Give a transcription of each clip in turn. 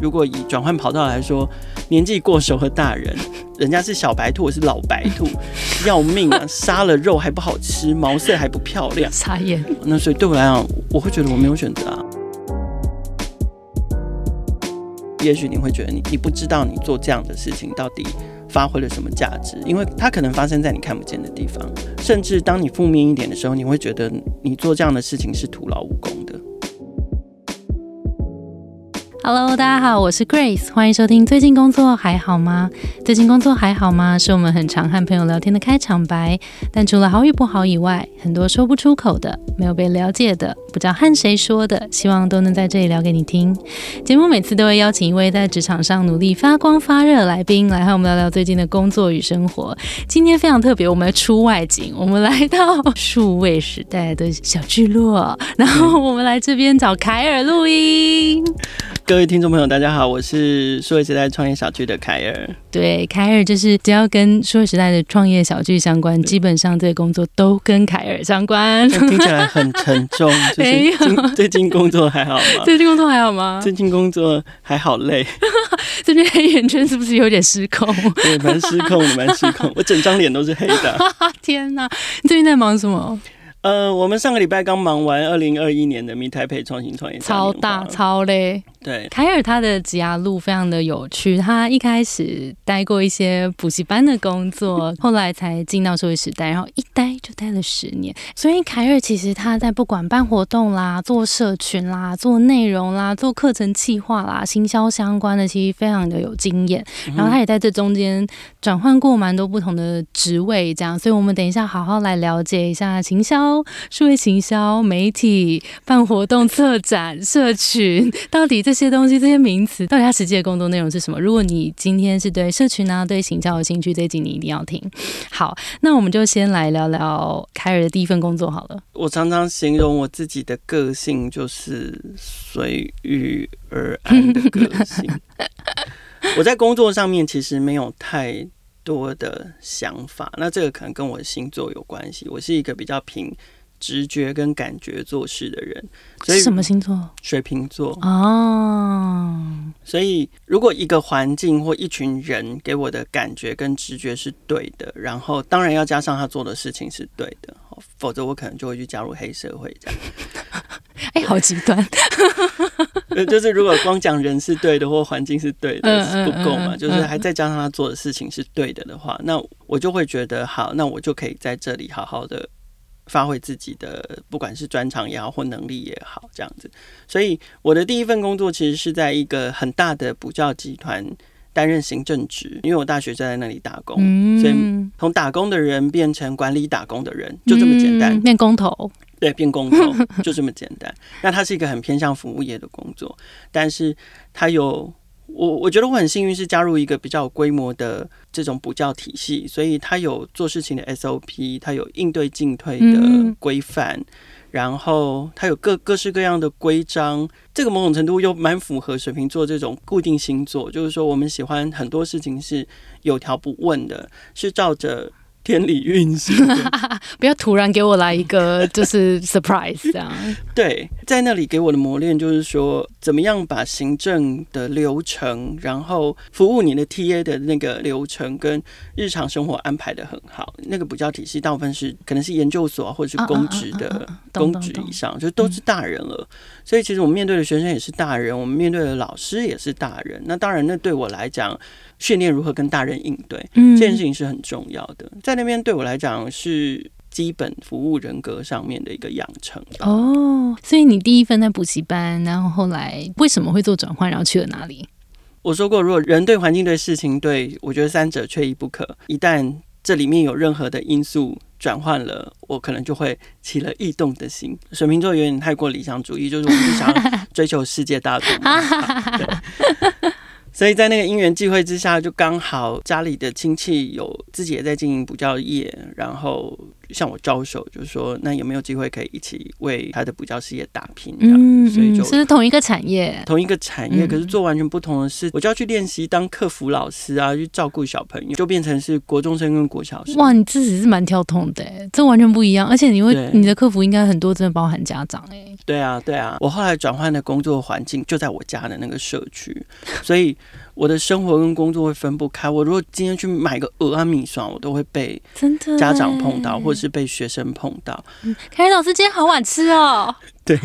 如果以转换跑道来说，年纪过熟和大人，人家是小白兔，我是老白兔，要命啊！杀了肉还不好吃，毛色还不漂亮，傻眼。那所以对我来讲，我会觉得我没有选择啊。也许你会觉得你你不知道你做这样的事情到底发挥了什么价值，因为它可能发生在你看不见的地方，甚至当你负面一点的时候，你会觉得你做这样的事情是徒劳无功的。Hello，大家好，我是 Grace，欢迎收听。最近工作还好吗？最近工作还好吗？是我们很常和朋友聊天的开场白。但除了好与不好以外，很多说不出口的、没有被了解的、不知道和谁说的，希望都能在这里聊给你听。节目每次都会邀请一位在职场上努力发光发热的来宾，来和我们聊聊最近的工作与生活。今天非常特别，我们出外景，我们来到数位时代的小聚落，然后我们来这边找凯尔录音。位听众朋友，大家好，我是数位时代创业小聚的凯尔。对，凯尔就是只要跟数位时代的创业小聚相关，基本上这个工作都跟凯尔相关。听起来很沉重，没有？最近工作还好吗？最近工作还好吗？最近工作还好累。这边黑眼圈是不是有点失控？对，蛮失控的，蛮失控。我整张脸都是黑的。天哪！你最近在忙什么？呃，我们上个礼拜刚忙完二零二一年的米台配创新创业超大超累。对，凯尔他的职涯路非常的有趣，他一开始待过一些补习班的工作，后来才进到社会时代，然后一待就待了十年。所以凯尔其实他在不管办活动啦、做社群啦、做内容啦、做课程企划啦、行销相关的，其实非常的有经验。然后他也在这中间转换过蛮多不同的职位，这样。所以我们等一下好好来了解一下行销。数位行销、媒体办活动、策展、社群，到底这些东西、这些名词，到底它实际的工作内容是什么？如果你今天是对社群啊、对行销有兴趣，这一集你一定要听。好，那我们就先来聊聊凯尔的第一份工作好了。我常常形容我自己的个性就是随遇而安的个性。我在工作上面其实没有太多的想法，那这个可能跟我的星座有关系。我是一个比较平。直觉跟感觉做事的人，所以什么星座？水瓶座哦。所以如果一个环境或一群人给我的感觉跟直觉是对的，然后当然要加上他做的事情是对的，否则我可能就会去加入黑社会这样。哎，好极端。呃，就是如果光讲人是对的或环境是对的是不够嘛，就是还再加上他做的事情是对的的话，那我就会觉得好，那我就可以在这里好好的。发挥自己的，不管是专长也好，或能力也好，这样子。所以我的第一份工作其实是在一个很大的补教集团担任行政职，因为我大学就在那里打工，所以从打工的人变成管理打工的人，就这么简单。变工头，对，变工头就这么简单。那它是一个很偏向服务业的工作，但是它有。我我觉得我很幸运，是加入一个比较有规模的这种补教体系，所以它有做事情的 SOP，它有应对进退的规范，然后它有各各式各样的规章。这个某种程度又蛮符合水瓶座这种固定星座，就是说我们喜欢很多事情是有条不紊的，是照着。天理运行，不要突然给我来一个 就是 surprise 这样。对，在那里给我的磨练就是说，怎么样把行政的流程，然后服务你的 TA 的那个流程跟日常生活安排的很好。那个补教体系大部分是可能是研究所或者是公职的公职以上，就都是大人了。所以其实我们面对的学生也是大人，我们面对的老师也是大人。那当然，那对我来讲。训练如何跟大人应对，这件事情是很重要的。在那边对我来讲是基本服务人格上面的一个养成。哦，所以你第一份在补习班，然后后来为什么会做转换，然后去了哪里？我说过，如果人对环境对事情对我觉得三者缺一不可。一旦这里面有任何的因素转换了，我可能就会起了异动的心。水瓶座有点太过理想主义，就是我们就想追求世界大同。所以在那个因缘际会之下，就刚好家里的亲戚有自己也在经营补教业，然后向我招手，就是说那有没有机会可以一起为他的补教事业打拼？这样，所以就。是同一个产业，同一个产业，可是做完全不同的事。我就要去练习当客服老师啊，去照顾小朋友，就变成是国中生跟国小生。哇，你自己是蛮跳痛的，这完全不一样。而且你会，你的客服应该很多，真的包含家长哎。对啊，对啊。我后来转换的工作环境就在我家的那个社区，所以。我的生活跟工作会分不开。我如果今天去买个鹅啊米爽，我都会被真的家长碰到，或者是被学生碰到。凯凯老师今天好晚吃哦。对，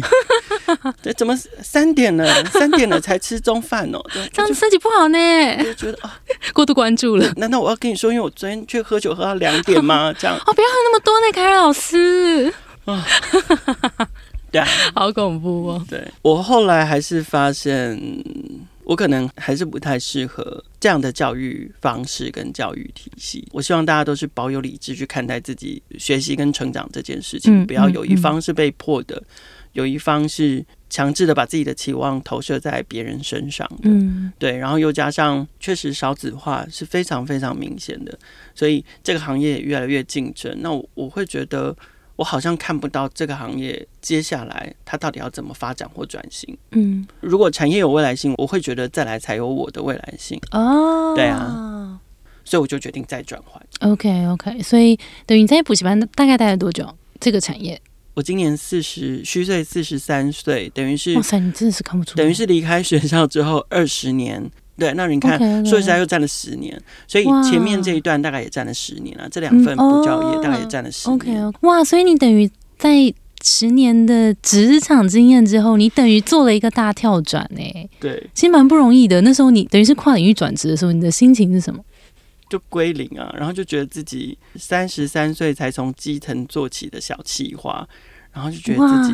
对，怎么三点了？三点了才吃中饭哦？这样身体不好呢。就觉得啊，过度关注了。难道我要跟你说，因为我昨天去喝酒喝到两点吗？这样哦，不要喝那么多呢，凯老师。啊，对啊，好恐怖哦。对我后来还是发现。我可能还是不太适合这样的教育方式跟教育体系。我希望大家都是保有理智去看待自己学习跟成长这件事情，不要有一方是被迫的，有一方是强制的把自己的期望投射在别人身上的。嗯，对。然后又加上确实少子化是非常非常明显的，所以这个行业也越来越竞争。那我我会觉得。我好像看不到这个行业接下来它到底要怎么发展或转型。嗯，如果产业有未来性，我会觉得再来才有我的未来性。哦，对啊，所以我就决定再转换。OK OK，所以等于你在补习班大概待了多久？这个产业？我今年四十虚岁，四十三岁，等于是哇塞，你真的是看不出，等于是离开学校之后二十年。对，那你看，说实在又占了十年，所以前面这一段大概也占了十年了。这两份补教业大概也占了十年。哇，所以你等于在十年的职场经验之后，你等于做了一个大跳转呢。对，其实蛮不容易的。那时候你等于是跨领域转职的时候，你的心情是什么？就归零啊，然后就觉得自己三十三岁才从基层做起的小企划。然后就觉得自己，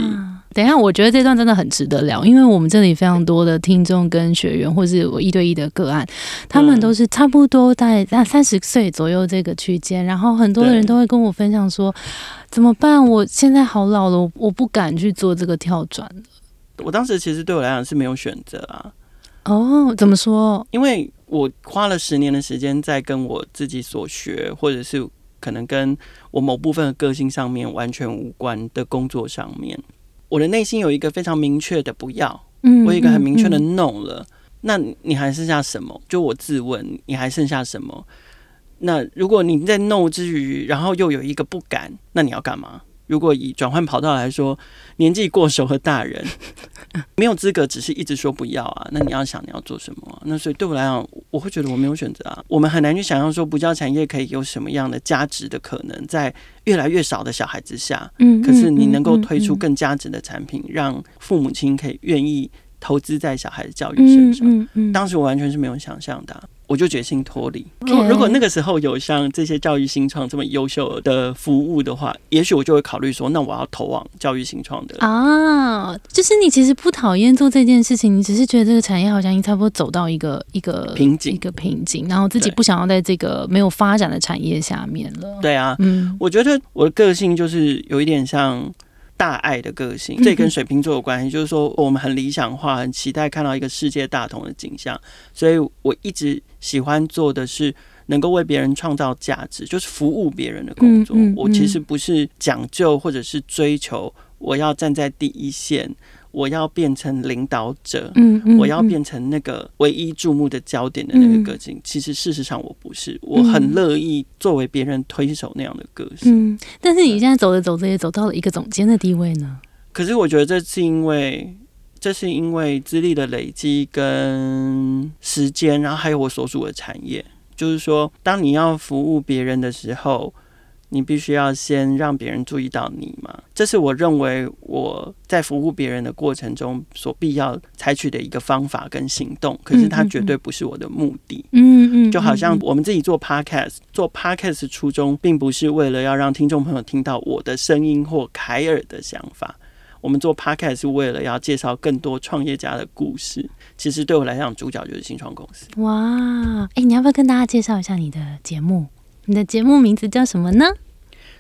等一下，我觉得这段真的很值得聊，因为我们这里非常多的听众跟学员，或是我一对一的个案，他们都是差不多在在三十岁左右这个区间，然后很多人都会跟我分享说，怎么办？我现在好老了，我不敢去做这个跳转我当时其实对我来讲是没有选择啊。哦，怎么说？因为我花了十年的时间在跟我自己所学，或者是。可能跟我某部分的个性上面完全无关的工作上面，我的内心有一个非常明确的不要，嗯，我有一个很明确的 no 了。那你还剩下什么？就我自问，你还剩下什么？那如果你在 no 之余，然后又有一个不敢，那你要干嘛？如果以转换跑道来说，年纪过熟和大人 没有资格，只是一直说不要啊。那你要想你要做什么？那所以对我来讲，我会觉得我没有选择啊。我们很难去想象说，不教产业可以有什么样的价值的可能，在越来越少的小孩之下，嗯，可是你能够推出更价值的产品，让父母亲可以愿意投资在小孩的教育身上。当时我完全是没有想象的。我就决心脱离。如果那个时候有像这些教育新创这么优秀的服务的话，也许我就会考虑说，那我要投往教育新创的啊。就是你其实不讨厌做这件事情，你只是觉得这个产业好像已经差不多走到一个一个瓶颈，一个瓶颈，然后自己不想要在这个没有发展的产业下面了。对啊，嗯，我觉得我的个性就是有一点像。大爱的个性，这跟水瓶座有关系。就是说，我们很理想化，很期待看到一个世界大同的景象。所以我一直喜欢做的是能够为别人创造价值，就是服务别人的工作。我其实不是讲究或者是追求，我要站在第一线。我要变成领导者，嗯嗯，我要变成那个唯一注目的焦点的那个个性。其实事实上我不是，我很乐意作为别人推手那样的个性。嗯，但是你现在走着走着也走到了一个总监的地位呢。可是我觉得这是因为，这是因为资历的累积跟时间，然后还有我所属的产业。就是说，当你要服务别人的时候。你必须要先让别人注意到你嘛？这是我认为我在服务别人的过程中所必要采取的一个方法跟行动。可是它绝对不是我的目的。嗯嗯，就好像我们自己做 podcast，做 podcast 初衷并不是为了要让听众朋友听到我的声音或凯尔的想法。我们做 podcast 是为了要介绍更多创业家的故事。其实对我来讲，主角就是新创公司。哇，哎，你要不要跟大家介绍一下你的节目？你的节目名字叫什么呢？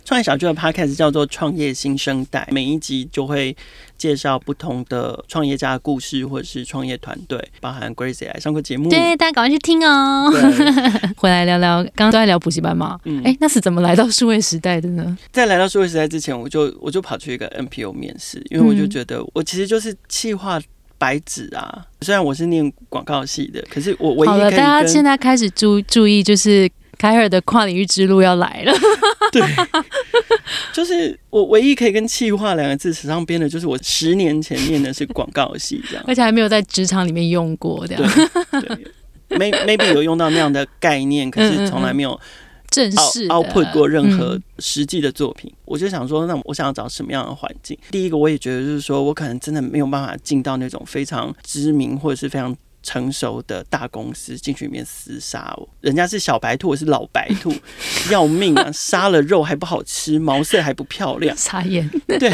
创业小聚的 podcast 叫做《创业新生代》，每一集就会介绍不同的创业家的故事，或者是创业团队，包含 Grace 也来上过节目。对，大家赶快去听哦。回来聊聊，刚刚都在聊补习班嘛。嗯哎、那是怎么来到数位时代的呢？在来到数位时代之前，我就我就跑去一个 NPO 面试，因为我就嗯觉得我其实就是企划白纸啊。虽然我是念广告系的，可是我唯一好了，大家现在开始注注意，就是凯尔的跨领域之路要来了。对，就是我唯一可以跟气化两个字扯上边的，就是我十年前念的是广告系这样。而且还没有在职场里面用过这样对，may maybe 有用到那样的概念，可是从来没有正式 output 过任何嗯实际的作品。我就想说，那我想要找什么样的环境？第一个，我也觉得就是说我可能真的没有办法进到那种非常知名或者是非常。成熟的大公司进去里面厮杀哦，人家是小白兔，我是老白兔，要命啊！杀了肉还不好吃，毛色还不漂亮，傻眼。对，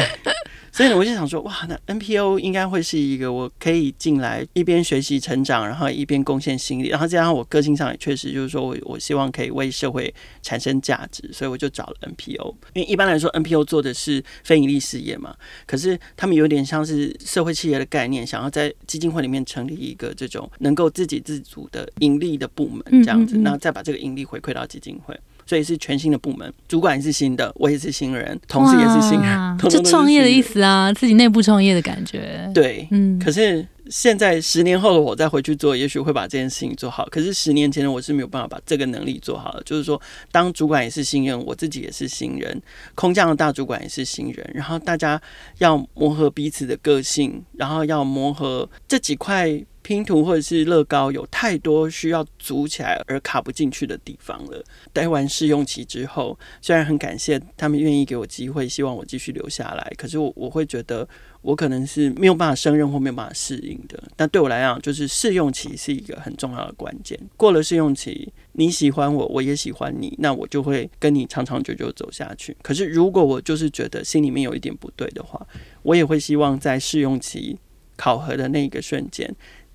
所以呢，我就想说，哇，那 NPO 应该会是一个我可以进来一边学习成长，然后一边贡献心力，然后加上我个性上也确实就是说我我希望可以为社会产生价值，所以我就找了 NPO。因为一般来说 NPO 做的是非盈利事业嘛，可是他们有点像是社会企业的概念，想要在基金会里面成立一个这种能够自给自足的盈利的部门，这样子，然后再把这个盈利回馈到基金会。所以是全新的部门，主管也是新的，我也是新人，同事也是新人就创业的意思啊，自己内部创业的感觉。，对，嗯，可是现在十年后的我再回去做，也许会把这件事情做好。可是十年前的我是没有办法把这个能力做好的。就是说，当主管也是新人，我自己也是新人，空降的大主管也是新人，然后大家要磨合彼此的个性，然后要磨合这几块。拼图或者是乐高有太多需要组起来而卡不进去的地方了。待完试用期之后，虽然很感谢他们愿意给我机会，希望我继续留下来，可是我我会觉得我可能是没有办法胜任或没有办法适应的。但对我来讲，就是试用期是一个很重要的关键。过了试用期，你喜欢我，我也喜欢你，那我就会跟你长长久久走下去。可是如果我就是觉得心里面有一点不对的话，我也会希望在试用期考核的那一个瞬间。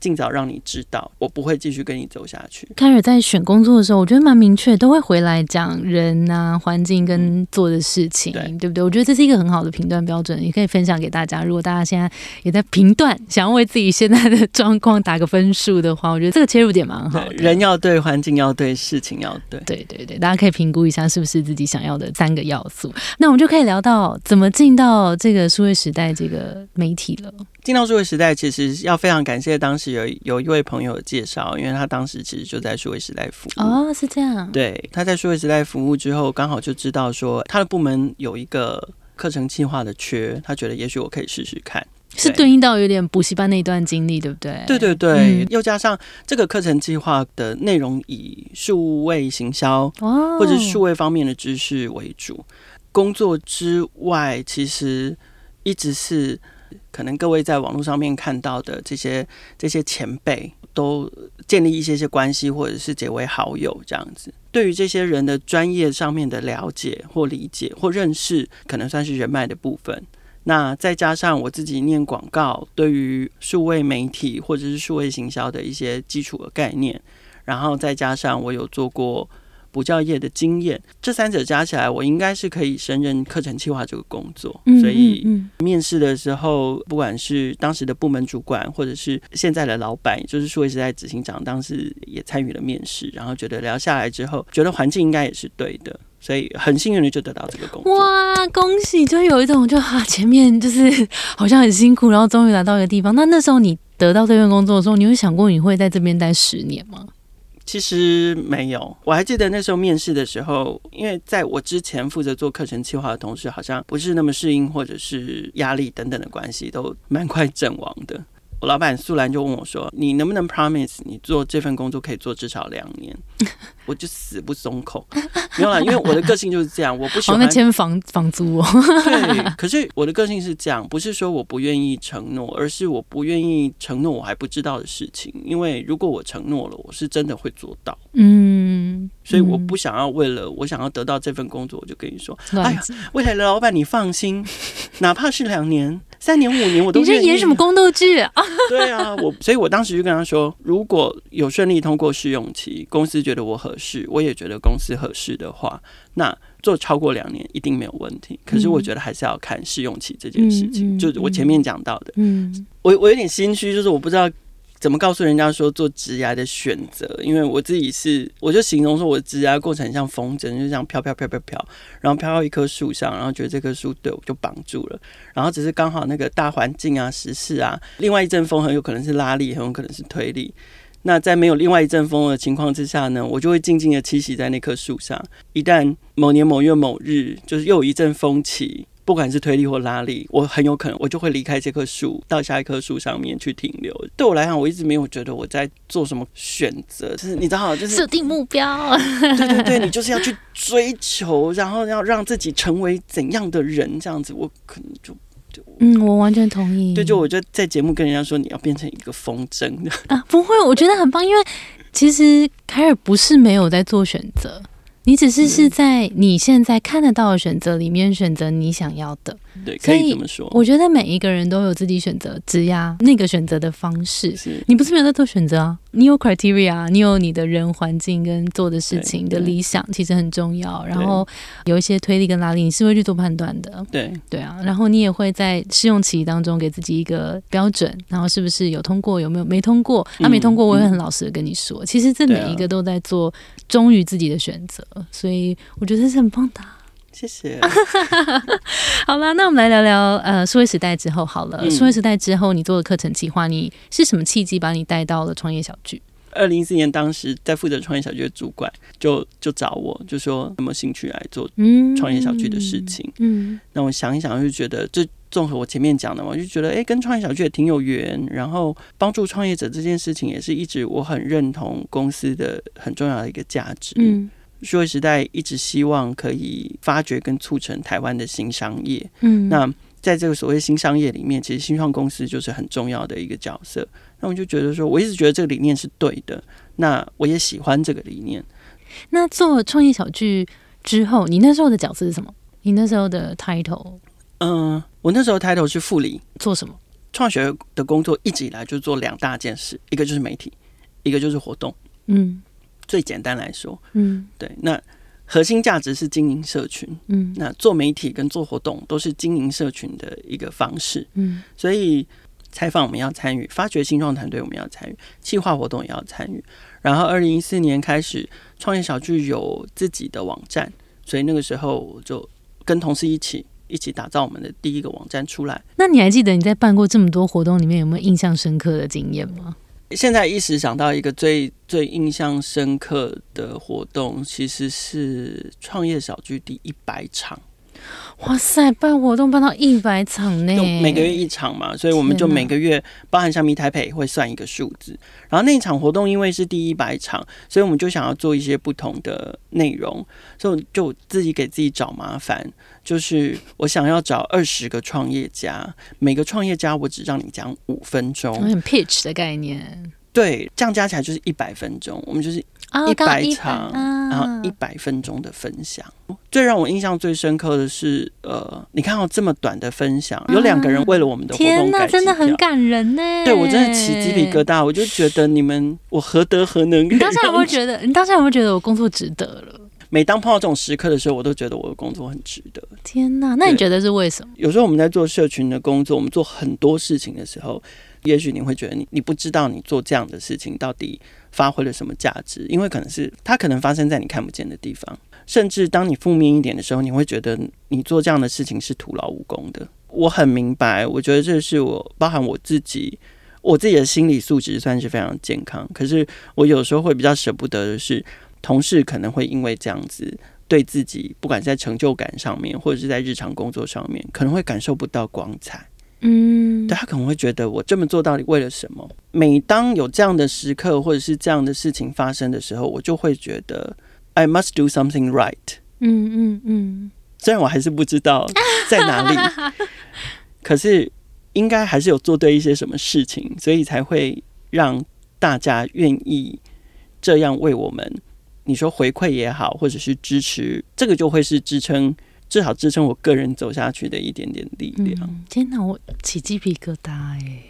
尽早让你知道，我不会继续跟你走下去。开始在选工作的时候，我觉得蛮明确，都会回来讲人啊、环境跟做的事情，对对不对？我觉得这是一个很好的评断标准，也可以分享给大家。如果大家现在也在评断，想要为自己现在的 状况打个分数的话，我觉得这个切入点蛮好的。人要对，环境要对，事情要对。对对对，大家可以评估一下是不是自己想要的三个要素。那我们就可以聊到怎么进到这个数位时代这个媒体了。进到数位时代，其实要非常感谢当时有有一位朋友介绍，因为他当时其实就在数位时代服务。哦，是这样。对，他在数位时代服务之后，刚好就知道说他的部门有一个课程计划的缺，他觉得也许我可以试试看。是对应到有点补习班那一段经历，对不对？对对对，嗯又加上这个课程计划的内容以数位行销哦，或者数位方面的知识为主。工作之外，其实一直是可能各位在网络上面看到的这些这些前辈，都建立一些些关系，或者是结为好友这样子。对于这些人的专业上面的了解或理解或认识，可能算是人脉的部分。那再加上我自己念广告，对于数位媒体或者是数位行销的一些基础的概念，然后再加上我有做过补教业的经验，这三者加起来，我应该是可以胜任课程计划这个工作。嗯所以嗯面试的时候，不管是当时的部门主管，或者是现在的老板，就是数位时代执行长，当时也参与了面试，然后觉得聊下来之后，觉得环境应该也是对的，所以很幸运的就得到这个工嗯作。哇，恭喜！就有一种就啊，前面就是好像很辛苦，然后终于来到一个地方。那那时候你得到这份工作的时候，你有想过你会在这边待十年吗？其实没有，我还记得那时候面试的时候，因为在我之前负责做课程计划的同事，好像不是那么适应或者是压力等等的关系，都蛮快阵亡的。我老板素兰就问我说：“你能不能 promise 你做这份工作可以做至少两年？” 我就死不松口，没有啦，因为我的个性就是这样，我不喜，欢那签房房租哦。对，可是我的个性是这样，不是说我不愿意承诺，而是我不愿意承诺我还不知道的事情。因为如果我承诺了，我是真的会做到，嗯，所以我不想要为了我想要得到这份工作，我就跟你说，哎呀。未来的老板你放心，哪怕是两年、三年、五年，我都你这。演什么宫斗剧啊？对啊，我所以，我当时就跟他说，如果有顺利通过试用期，公司觉得我合适，我也觉得公司合适的话，那做超过两年一定没有问题。可是我觉得还是要看试用期这件事情，就是我前面讲到的。嗯，我我有点心虚，就是我不知道。怎么告诉人家说做植牙的选择？因为我自己是，我就形容说，我植牙过程像风筝，就这样飘飘飘飘飘，然后飘到一棵树上，然后觉得这棵树对我就绑住了，然后只是刚好那个大环境啊、时事啊，另外一阵风很有可能是拉力，很有可能是推力。那在没有另外一阵风的情况之下呢，我就会静静的栖息在那棵树上。一旦某年某月某日，就是又有一阵风起。不管是推力或拉力，我很有可能我就会离开这棵树，到下一棵树上面去停留。对我来讲，我一直没有觉得我在做什么选择，就是你知道，就是设定目标。对对对，你就是要去追求，然后要让自己成为怎样的人，这样子，我可能就就嗯，我完全同意。对，就我就在节目跟人家说，你要变成一个风筝 啊，不会，我觉得很棒，因为其实凯尔不是没有在做选择。你只是是在你现在看得到的选择里面选择你想要的，对，可以这么说。我觉得每一个人都有自己选择职压那个选择的方式。你不是没有在做选择啊？你有 criteria，你有你的人环境跟做的事情的理想，其实很重要。然后有一些推力跟拉力，你是会去做判断的。对对啊，然后你也会在试用期当中给自己一个标准，然后是不是有通过，有没有没通过？那没通过，我会很老实的跟你说，其实这每一个都在做忠于自己的选择。所以我觉得是很棒的，谢谢。好了，那我们来聊聊呃，数位时代之后好了。数位时代之后，你做的课程计划，你是什么契机把你带到了创业小聚？二零一四年，当时在负责创业小聚的主管就就找我，就说有没有兴趣来做创业小聚的事情。嗯，那我想一想，就觉得这综合我前面讲的嘛，我就觉得哎，跟创业小聚也挺有缘。然后帮助创业者这件事情，也是一直我很认同公司的很重要的一个价值。嗯。数位时代一直希望可以发掘跟促成台湾的新商业。嗯，那在这个所谓新商业里面，其实新创公司就是很重要的一个角色。那我就觉得说，我一直觉得这个理念是对的。那我也喜欢这个理念。那做创业小聚之后，你那时候的角色是什么？你那时候的 title？嗯，我那时候 title 是副理。做什么？创学的工作一直以来就做两大件事，一个就是媒体，一个就是活动。嗯。最简单来说，嗯，对，那核心价值是经营社群，嗯，那做媒体跟做活动都是经营社群的一个方式，嗯，所以采访我们要参与，发掘新创团队我们要参与，企划活动也要参与。然后二零一四年开始，创业小聚有自己的网站，所以那个时候就跟同事一起一起打造我们的第一个网站出来。那你还记得你在办过这么多活动里面有没有印象深刻的经验吗？现在一时想到一个最最印象深刻的活动，其实是创业小聚第一百场。哇塞，办活动办到一百场呢！每个月一场嘛，所以我们就每个月包含像米台北会算一个数字。然后那一场活动因为是第一百场，所以我们就想要做一些不同的内容，所以就自己给自己找麻烦。就是我想要找二十个创业家，每个创业家我只让你讲五分钟，很 pitch 的概念。对，这样加起来就是一百分钟。我们就是一百场，然后一百分钟的分享。最让我印象最深刻的是，呃，你看到这么短的分享，有两个人为了我们的活动改真的很感人呢。对我真的起鸡皮疙瘩，我就觉得你们，我何德何能？你当下有没有觉得？你当下有没有觉得我工作值得了？每当碰到这种时刻的时候，我都觉得我的工作很值得。天哪，那你觉得是为什么？有时候我们在做社群的工作，我们做很多事情的时候。也许你会觉得你你不知道你做这样的事情到底发挥了什么价值，因为可能是它可能发生在你看不见的地方，甚至当你负面一点的时候，你会觉得你做这样的事情是徒劳无功的。我很明白，我觉得这是我包含我自己，我自己的心理素质算是非常健康。可是我有时候会比较舍不得的是，同事可能会因为这样子对自己，不管在成就感上面，或者是在日常工作上面，可能会感受不到光彩。嗯，对他可能会觉得我这么做到底为了什么？每当有这样的时刻或者是这样的事情发生的时候，我就会觉得 I must do something right。嗯嗯嗯，虽然我还是不知道 在哪里，可是应该还是有做对一些什么事情，所以才会让大家愿意这样为我们，你说回馈也好，或者是支持，这个就会是支撑。至少支撑我个人走下去的一点点力量。天哪，我起鸡皮疙瘩哎！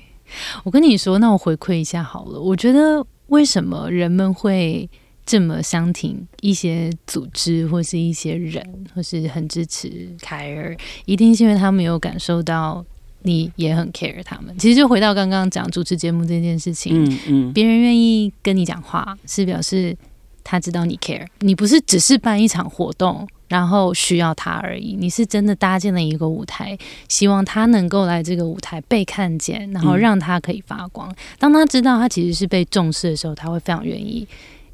我跟你说，那我回馈一下好了。我觉得为什么人们会这么相挺一些组织或是一些人，或是很支持凯尔，一定是因为他们有感受到你也很 care 他们。其实就回到刚刚讲主持节目这件事情，嗯嗯，别人愿意跟你讲话，是表示他知道你 care，你不是只是办一场活动。然后需要他而已，你是真的搭建了一个舞台，希望他能够来这个舞台被看见，然后让他可以发光。当他知道他其实是被重视的时候，他会非常愿意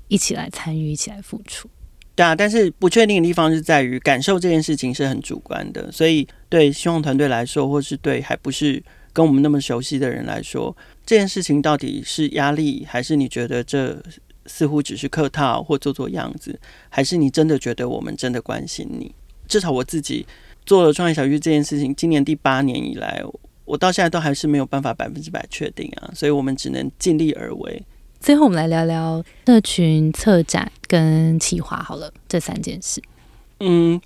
一起来参与，一起来付出。对啊，但是不确定的地方是在于感受这件事情是很主观的，所以对希望团队来说，或是对还不是跟我们那么熟悉的人来说，这件事情到底是压力，还是你觉得这？似乎只是客套或做做样子，还是你真的觉得我们真的关心你？至少我自己做了创业小区这件事情，今年第八年以来，我到现在都还是没有办法百分之百确定啊，所以我们只能尽力而为。最后，我们来聊聊社群策展跟企划好了这三件事。嗯，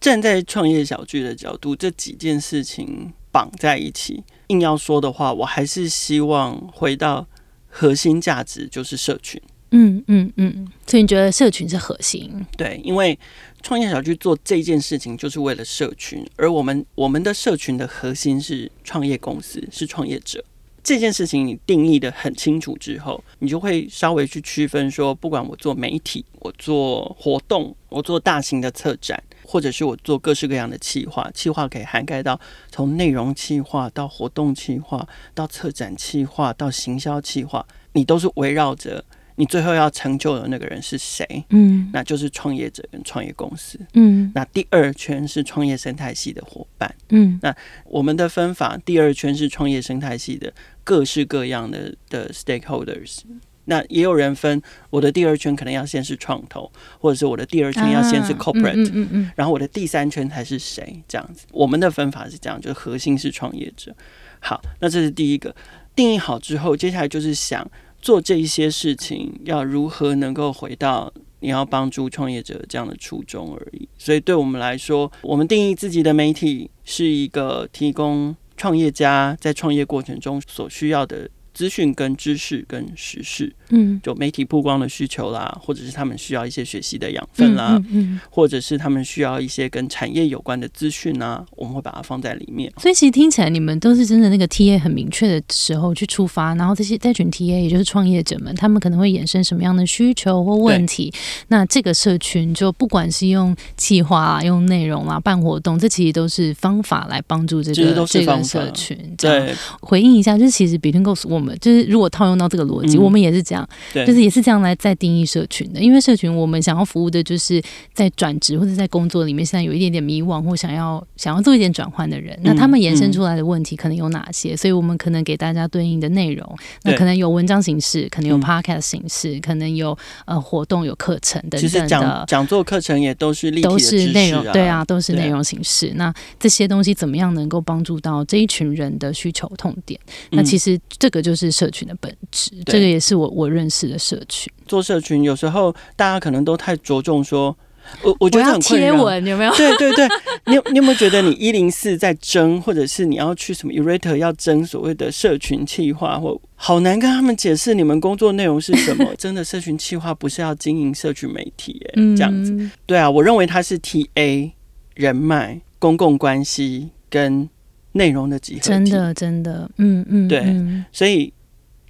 站在创业小聚的角度，这几件事情绑在一起，硬要说的话，我还是希望回到核心价值，就是社群。嗯嗯嗯，所以你觉得社群是核心？对，因为创业小区做这件事情就是为了社群，而我们我们的社群的核心是创业公司，是创业者。这件事情你定义的很清楚之后，你就会稍微去区分说，不管我做媒体，我做活动，我做大型的策展，或者是我做各式各样的企划，企划可以涵盖到从内容企划到活动企划，到策展企划，到行销企划，你都是围绕着。你最后要成就的那个人是谁？嗯，那就是创业者跟创业公司。嗯，那第二圈是创业生态系的伙伴。嗯，那我们的分法，第二圈是创业生态系的各式各样的的 stakeholders。那也有人分，我的第二圈可能要先是创投，或者是我的第二圈要先是 corporate。嗯嗯嗯。然后我的第三圈才是谁？这样子，我们的分法是这样，就是核心是创业者。好，那这是第一个定义好之后，接下来就是想。做这一些事情，要如何能够回到你要帮助创业者这样的初衷而已。所以，对我们来说，我们定义自己的媒体是一个提供创业家在创业过程中所需要的。资讯跟知识跟时事，嗯，就媒体曝光的需求啦，或者是他们需要一些学习的养分啦，嗯，或者是他们需要一些跟产业有关的资讯啊，我们会把它放在里面。所以其实听起来你们都是真的那个 T A 很明确的时候去出发，然后这些这群 T A 也就是创业者们，他们可能会衍生什么样的需求或问题，那这个社群就不管是用计划啊、用内容啊、办活动，这其实都是方法来帮助这个这个社群。对，回应一下，就是其实 Between Goals 我。就是如果套用到这个逻辑，我们也是这样，就是也是这样来再定义社群的。因为社群，我们想要服务的就是在转职或者在工作里面，现在有一点点迷惘或想要想要做一点转换的人。那他们延伸出来的问题可能有哪些？所以我们可能给大家对应的内容，那可能有文章形式，可能有 podcast 形式，可能有呃活动、有课程等等的讲座课程也都是都是内容，对啊，都是内容形式。那这些东西怎么样能够帮助到这一群人的需求痛点？那其实这个就是。是社群的本质，这个也是我我认识的社群。做社群有时候大家可能都太着重说，我我觉得很贴文有没有？对对对，你你有没有觉得你一零四在争，或者是你要去什么 Urate 要争所谓的社群企划，或好难跟他们解释你们工作内容是什么？真的社群企划不是要经营社群媒体，哎，这样子。对啊，我认为它是 TA 人脉、公共关系跟。内容的集合，真的真的，嗯嗯，对，所以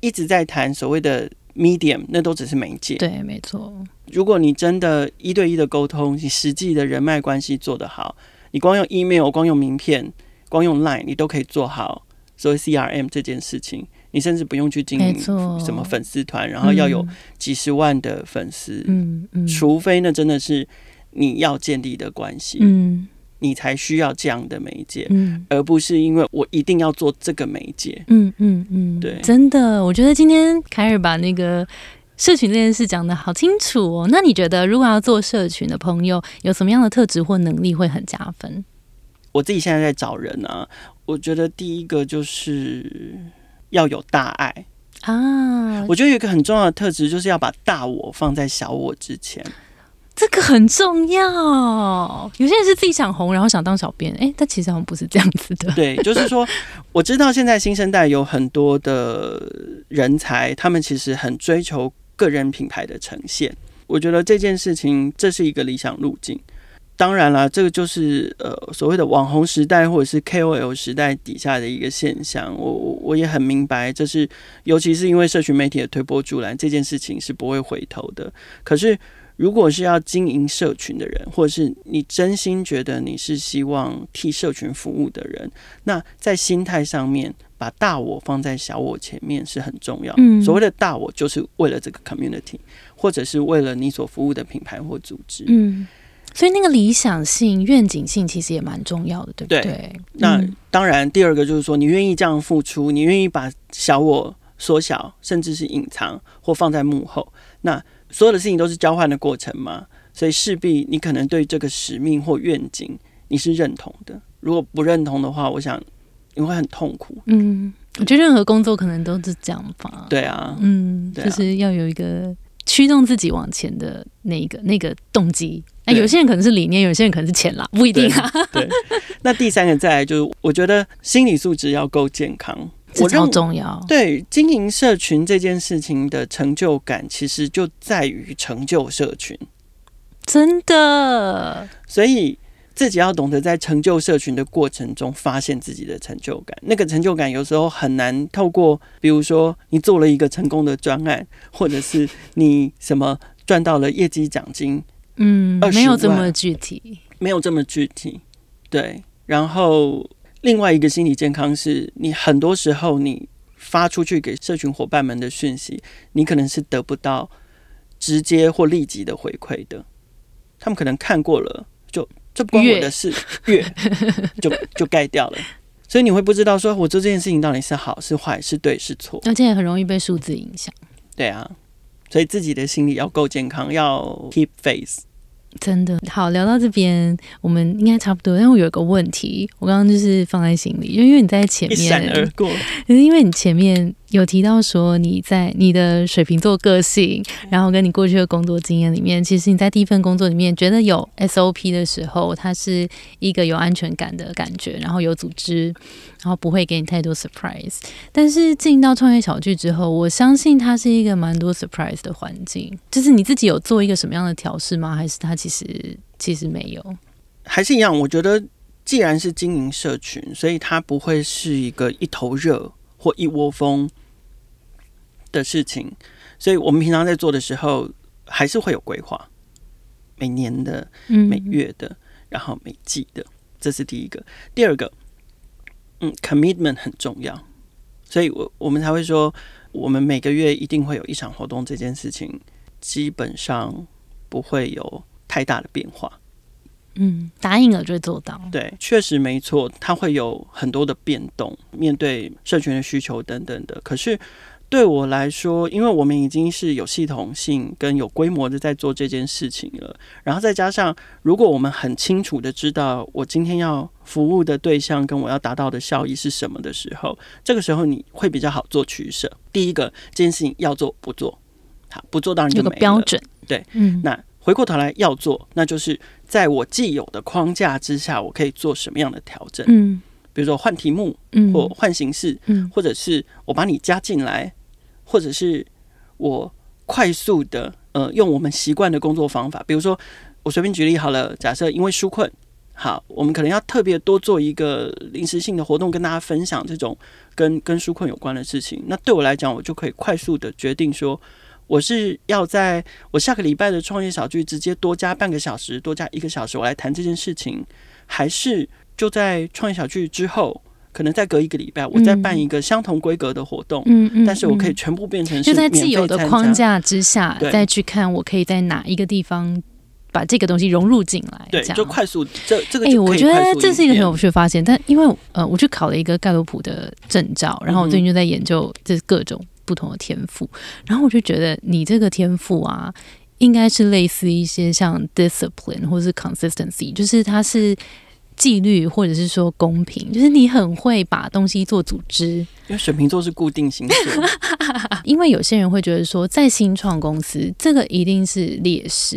一直在谈所谓的 medium，那都只是媒介，对，没错。如果你真的一对一的沟通，你实际的人脉关系做得好，你光用 email、光用名片、光用 line，你都可以做好所谓 CRM 这件事情。你甚至不用去经营什么粉丝团，然后要有几十万的粉丝，嗯嗯，除非那真的是你要建立的关系，嗯。你才需要这样的媒介，嗯，而不是因为我一定要做这个媒介，嗯嗯嗯，对，真的，我觉得今天凯尔把那个社群这件事讲的好清楚哦。那你觉得，如果要做社群的朋友，有什么样的特质或能力会很加分？我自己现在在找人啊，我觉得第一个就是要有大爱啊。我觉得有一个很重要的特质，就是要把大我放在小我之前。这个很重要。有些人是自己想红，然后想当小编，哎，但其实好像不是这样子的。对，就是说，我知道现在新生代有很多的人才，他们其实很追求个人品牌的呈现。我觉得这件事情这是一个理想路径。当然啦，这个就是呃所谓的网红时代或者是 KOL 时代底下的一个现象。我我我也很明白，这是尤其是因为社群媒体的推波助澜，这件事情是不会回头的。可是，如果是要经营社群的人，或者是你真心觉得你是希望替社群服务的人，那在心态上面把大我放在小我前面是很重要。嗯所谓的大我，就是为了这个 community，或者是为了你所服务的品牌或组织。嗯，所以那个理想性、愿景性其实也蛮重要的，对不对对？那嗯当然，第二个就是说，你愿意这样付出，你愿意把小我缩小，甚至是隐藏或放在幕后，那所有的事情都是交换的过程嘛，所以势必你可能对这个使命或愿景你是认同的。如果不认同的话，我想你会很痛苦。嗯，我觉得任何工作可能都是这样吧。对啊，嗯，啊就是要有一个驱动自己往前的那个那个动机。那对有些人可能是理念，有些人可能是钱啦，不一定啊。对。那第三个再来就是，我觉得心理素质要够健康。这超我认重要。对经营社群这件事情的成就感，其实就在于成就社群。真的，所以自己要懂得在成就社群的过程中发现自己的成就感。那个成就感有时候很难透过，比如说你做了一个成功的专案，或者是你什么赚到了业绩奖金，嗯，没有这么具体。没有这么具体。对，然后另外一个心理健康是你很多时候你发出去给社群伙伴们的讯息，你可能是得不到直接或立即的回馈的。他们可能看过了，就这不关我的事，越就就盖掉了。所以你会不知道说我做这件事情到底是好是坏是对是错，而且很容易被数字影响。对啊。所以自己的心理要够健康，要 keep face。真的好，聊到这边，我们应该差不多。但我有一个问题，我刚刚就是放在心里，就因为你在前一闪而面，过，可是因为你前面有提到说你在你的水瓶座个性，然后跟你过去的工作经验里面，其实你在第一份工作里面觉得有 SOP 的时候，它是一个有安全感的感觉，然后有组织，然后不会给你太多 surprise。但是进到创业小聚之后，我相信它是一个蛮多 surprise 的环境。就是你自己有做一个什么样的调试吗？还是它其实其实没有？还是一样，我觉得既然是经营社群，所以它不会是一个一头热或一窝蜂的事情。所以我们平常在做的时候，还是会有规划，每年的、嗯每月的，然后每季的，这是第一个。第二个，嗯，commitment 很重要，所以我我们才会说，我们每个月一定会有一场活动，这件事情基本上不会有太大的变化。嗯，答应了就会做到。对，确实没错，它会有很多的变动，面对社群的需求等等的。可是对我来说，因为我们已经是有系统性跟有规模的在做这件事情了，然后再加上如果我们很清楚的知道我今天要服务的对象跟我要达到的效益是什么的时候，这个时候你会比较好做取舍。第一个，这件事情要做不做，好不做当然就有个没标准。对，嗯，那回过头来要做，那就是在我既有的框架之下，我可以做什么样的调整？嗯比如说换题目，嗯或换形式，嗯或者是我把你加进来，或者是我快速的呃用我们习惯的工作方法，比如说我随便举例好了，假设因为纾困。好，我们可能要特别多做一个临时性的活动，跟大家分享这种跟跟纾困有关的事情。那对我来讲，我就可以快速的决定说，我是要在我下个礼拜的创业小聚直接多加半个小时，多加一个小时，我来谈这件事情，还是就在创业小聚之后，可能再隔一个礼拜，我再办一个相同规格的活动，嗯嗯，但是我可以嗯。全部变成是就在免既有的框架之下，再去看我可以在哪一个地方把这个东西融入进来，对，就快速这这个哎、我觉得这是一个很有趣的发现，但因为呃，我去考了一个盖洛普的证照，然后我最近就在研究这各种不同的天赋，然后我就觉得你这个天赋啊，应该是类似一些像 discipline 或是 consistency，就是它是纪律或者是说公平，就是你很会把东西做组织，因为水瓶座是固定星座，因为有些人会觉得说，在新创公司，这个一定是劣势，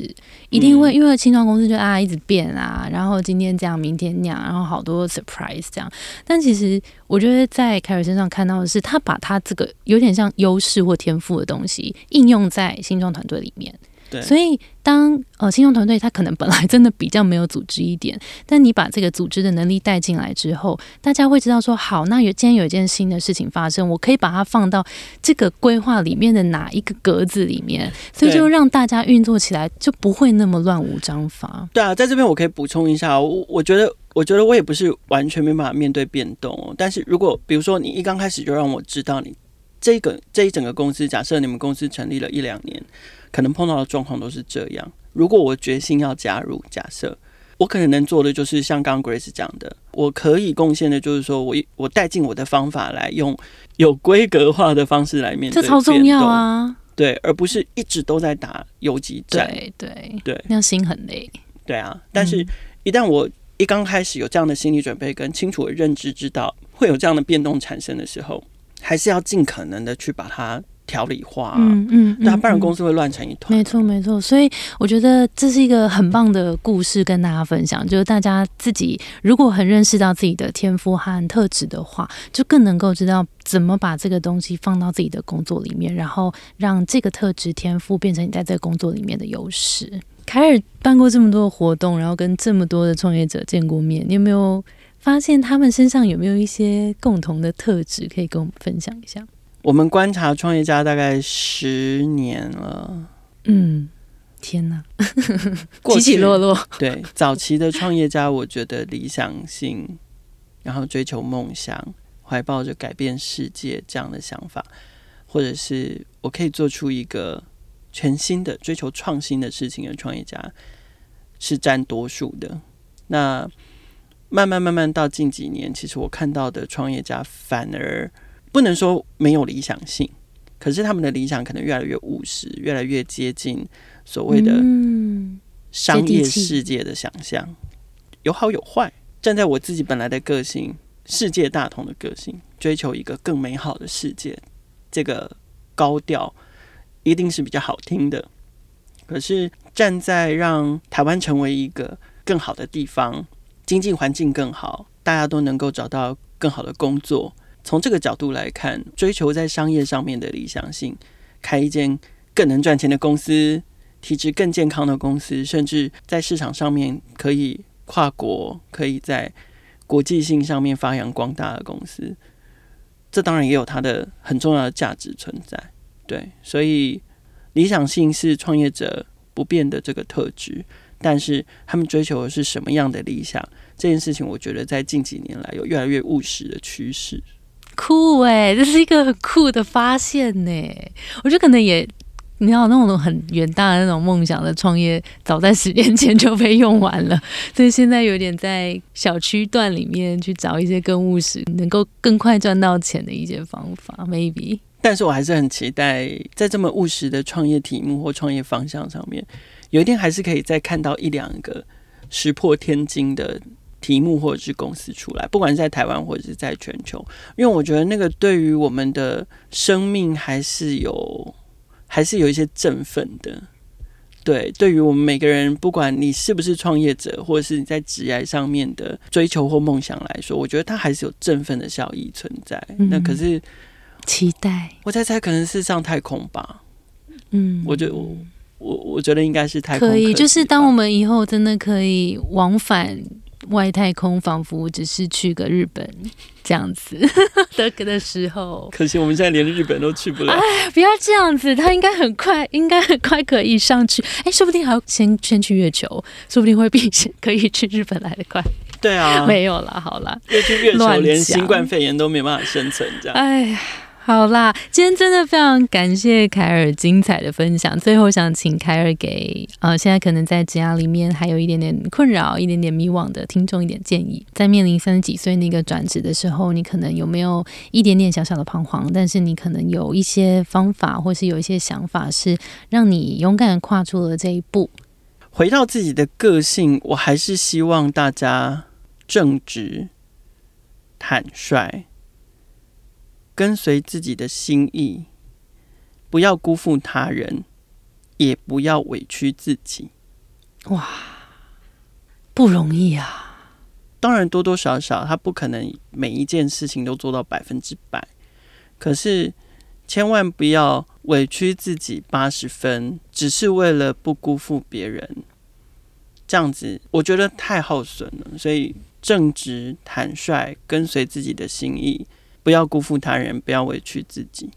一定会、因为新创公司就啊一直变啊，然后今天这样，明天那样，然后好多 surprise 这样。但其实我觉得在凯尔身上看到的是，他把他这个有点像优势或天赋的东西应用在新创团队里面。对，所以当呃信用团队他可能本来真的比较没有组织一点，但你把这个组织的能力带进来之后，大家会知道说，好，那有今天有一件新的事情发生，我可以把它放到这个规划里面的哪一个格子里面，所以就让大家运作起来就不会那么乱无章法。对啊，在这边我可以补充一下，我我觉得。我觉得我也不是完全没办法面对变动哦。但是如果比如说你一刚开始就让我知道你这个这一整个公司，假设你们公司成立了一两年，可能碰到的状况都是这样。如果我决心要加入，假设我可能能做的就是像刚刚 Grace 讲的，我可以贡献的就是说我我带进我的方法来用有规格化的方式来面对，这超重要啊！对，而不是一直都在打游击战。对对对，那样心很累。对啊，但是一旦我一刚开始有这样的心理准备跟清楚的认知，知道会有这样的变动产生的时候，还是要尽可能的去把它条理化。嗯嗯，那不然公司会乱成一团。没错没错，所以我觉得这是一个很棒的故事跟大家分享，就是大家自己如果很认识到自己的天赋和特质的话，就更能够知道怎么把这个东西放到自己的工作里面，然后让这个特质天赋变成你在这个工作里面的优势。凯尔办过这么多活动，然后跟这么多的创业者见过面，你有没有发现他们身上有没有一些共同的特质可以跟我们分享一下？我们观察创业家大概十年了，嗯，天哪，起起落落。对，早期的创业家，我觉得理想性，然后追求梦想，怀抱着改变世界这样的想法，或者是我可以做出一个。全新的追求创新的事情的创业家是占多数的。那慢慢慢慢到近几年，其实我看到的创业家反而不能说没有理想性，可是他们的理想可能越来越务实，越来越接近所谓的商业世界的想象。有好有坏。站在我自己本来的个性，世界大同的个性，追求一个更美好的世界，这个高调。一定是比较好听的，可是站在让台湾成为一个更好的地方，经济环境更好，大家都能够找到更好的工作。从这个角度来看，追求在商业上面的理想性，开一间更能赚钱的公司，体质更健康的公司，甚至在市场上面可以跨国，可以在国际性上面发扬光大的公司，这当然也有它的很重要的价值存在。对，所以理想性是创业者不变的这个特质，但是他们追求的是什么样的理想？这件事情，我觉得在近几年来有越来越务实的趋势。酷哎，这是一个很酷的发现呢。我觉得可能也，你要那种很远大的那种梦想的创业，早在十年前就被用完了，所以现在有点在小区段里面去找一些更务实、能够更快赚到钱的一些方法，maybe。但是我还是很期待，在这么务实的创业题目或创业方向上面，有一天还是可以再看到一两个石破天惊的题目或者是公司出来，不管是在台湾或者是在全球，因为我觉得那个对于我们的生命还是有，还是有一些振奋的。对，对于我们每个人，不管你是不是创业者，或者是你在职业上面的追求或梦想来说，我觉得它还是有振奋的效益存在。那可是。期待，我猜猜可能是上太空吧。嗯，我觉得我我我觉得应该是太空。可以，就是当我们以后真的可以往返外太空，仿佛只是去个日本这样子 的的时候。可惜我们现在连日本都去不了。哎，不要这样子，他应该很快，应该很快可以上去。哎，说不定还要先先去月球，说不定会比可以去日本来的快。对啊，没有了，好了，越去月球连新冠肺炎都没办法生存，这样。哎呀。好啦，今天真的非常感谢凯尔精彩的分享。最后想请凯尔给呃，现在可能在职涯里面还有一点点困扰、一点点迷惘的听众一点建议。在面临三十几岁那个转职的时候，你可能有没有一点点小小的彷徨？但是你可能有一些方法，或是有一些想法，是让你勇敢跨出了这一步。回到自己的个性，我还是希望大家正直、坦率。跟随自己的心意，不要辜负他人，也不要委屈自己。哇，不容易啊！当然，多多少少他不可能每一件事情都做到百分之百。可是，千万不要委屈自己八十分，只是为了不辜负别人。这样子，我觉得太耗损了。所以正直、坦率，跟随自己的心意，不要辜负他人，不要委屈自己。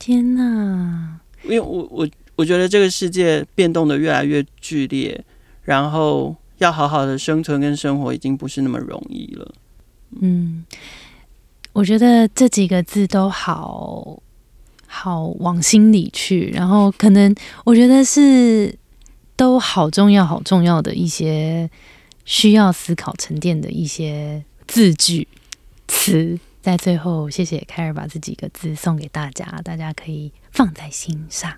天哪！因为我我我觉得这个世界变动的越来越剧烈，然后要好好的生存跟生活，已经不是那么容易了。嗯，我觉得这几个字都好好往心里去，然后可能我觉得是都好重要、好重要的一些需要思考沉淀的一些字句词。在最后，谢谢凯尔把这几个字送给大家，大家可以放在心上。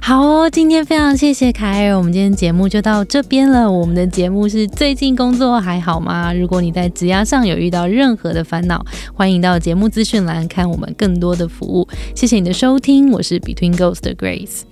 好哦，今天非常谢谢凯尔，我们今天节目就到这边了。我们的节目是最近工作还好吗？如果你在职涯上有遇到任何的烦恼，欢迎到节目资讯栏看我们更多的服务。谢谢你的收听，我是 Between Ghost Grace。